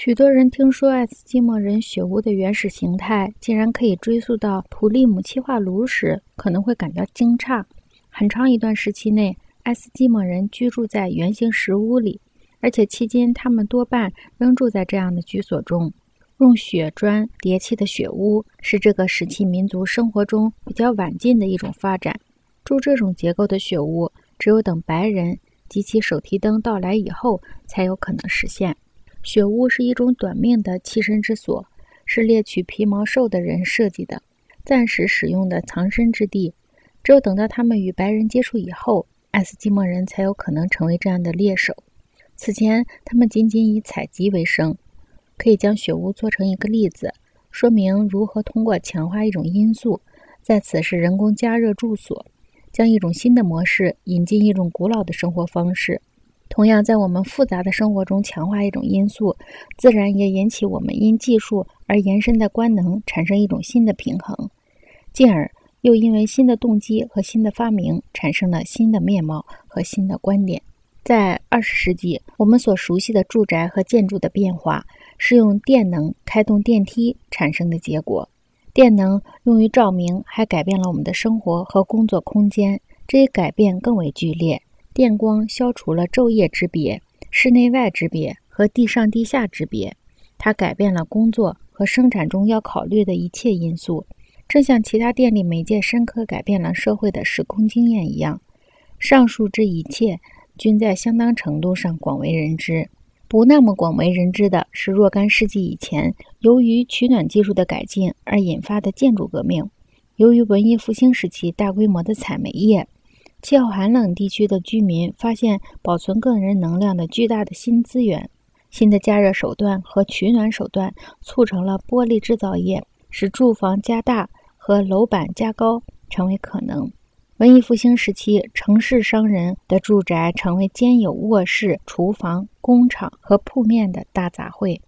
许多人听说爱斯基摩人雪屋的原始形态竟然可以追溯到普利姆气化炉时，可能会感到惊诧。很长一段时期内，爱斯基摩人居住在圆形石屋里，而且期间他们多半仍住在这样的居所中。用雪砖叠砌的雪屋是这个时期民族生活中比较晚近的一种发展。住这种结构的雪屋，只有等白人及其手提灯到来以后，才有可能实现。雪屋是一种短命的栖身之所，是猎取皮毛兽的人设计的，暂时使用的藏身之地。只有等到他们与白人接触以后，爱斯基摩人才有可能成为这样的猎手。此前，他们仅仅以采集为生。可以将雪屋做成一个例子，说明如何通过强化一种因素，在此是人工加热住所，将一种新的模式引进一种古老的生活方式。同样，在我们复杂的生活中强化一种因素，自然也引起我们因技术而延伸的官能产生一种新的平衡，进而又因为新的动机和新的发明产生了新的面貌和新的观点。在二十世纪，我们所熟悉的住宅和建筑的变化。是用电能开动电梯产生的结果。电能用于照明，还改变了我们的生活和工作空间。这一改变更为剧烈。电光消除了昼夜之别、室内外之别和地上地下之别，它改变了工作和生产中要考虑的一切因素，正像其他电力媒介深刻改变了社会的时空经验一样。上述这一切均在相当程度上广为人知。不那么广为人知的是，若干世纪以前，由于取暖技术的改进而引发的建筑革命；由于文艺复兴时期大规模的采煤业，气候寒冷地区的居民发现保存个人能量的巨大的新资源；新的加热手段和取暖手段促成了玻璃制造业，使住房加大和楼板加高成为可能。文艺复兴时期，城市商人的住宅成为兼有卧室、厨房、工厂和铺面的大杂烩。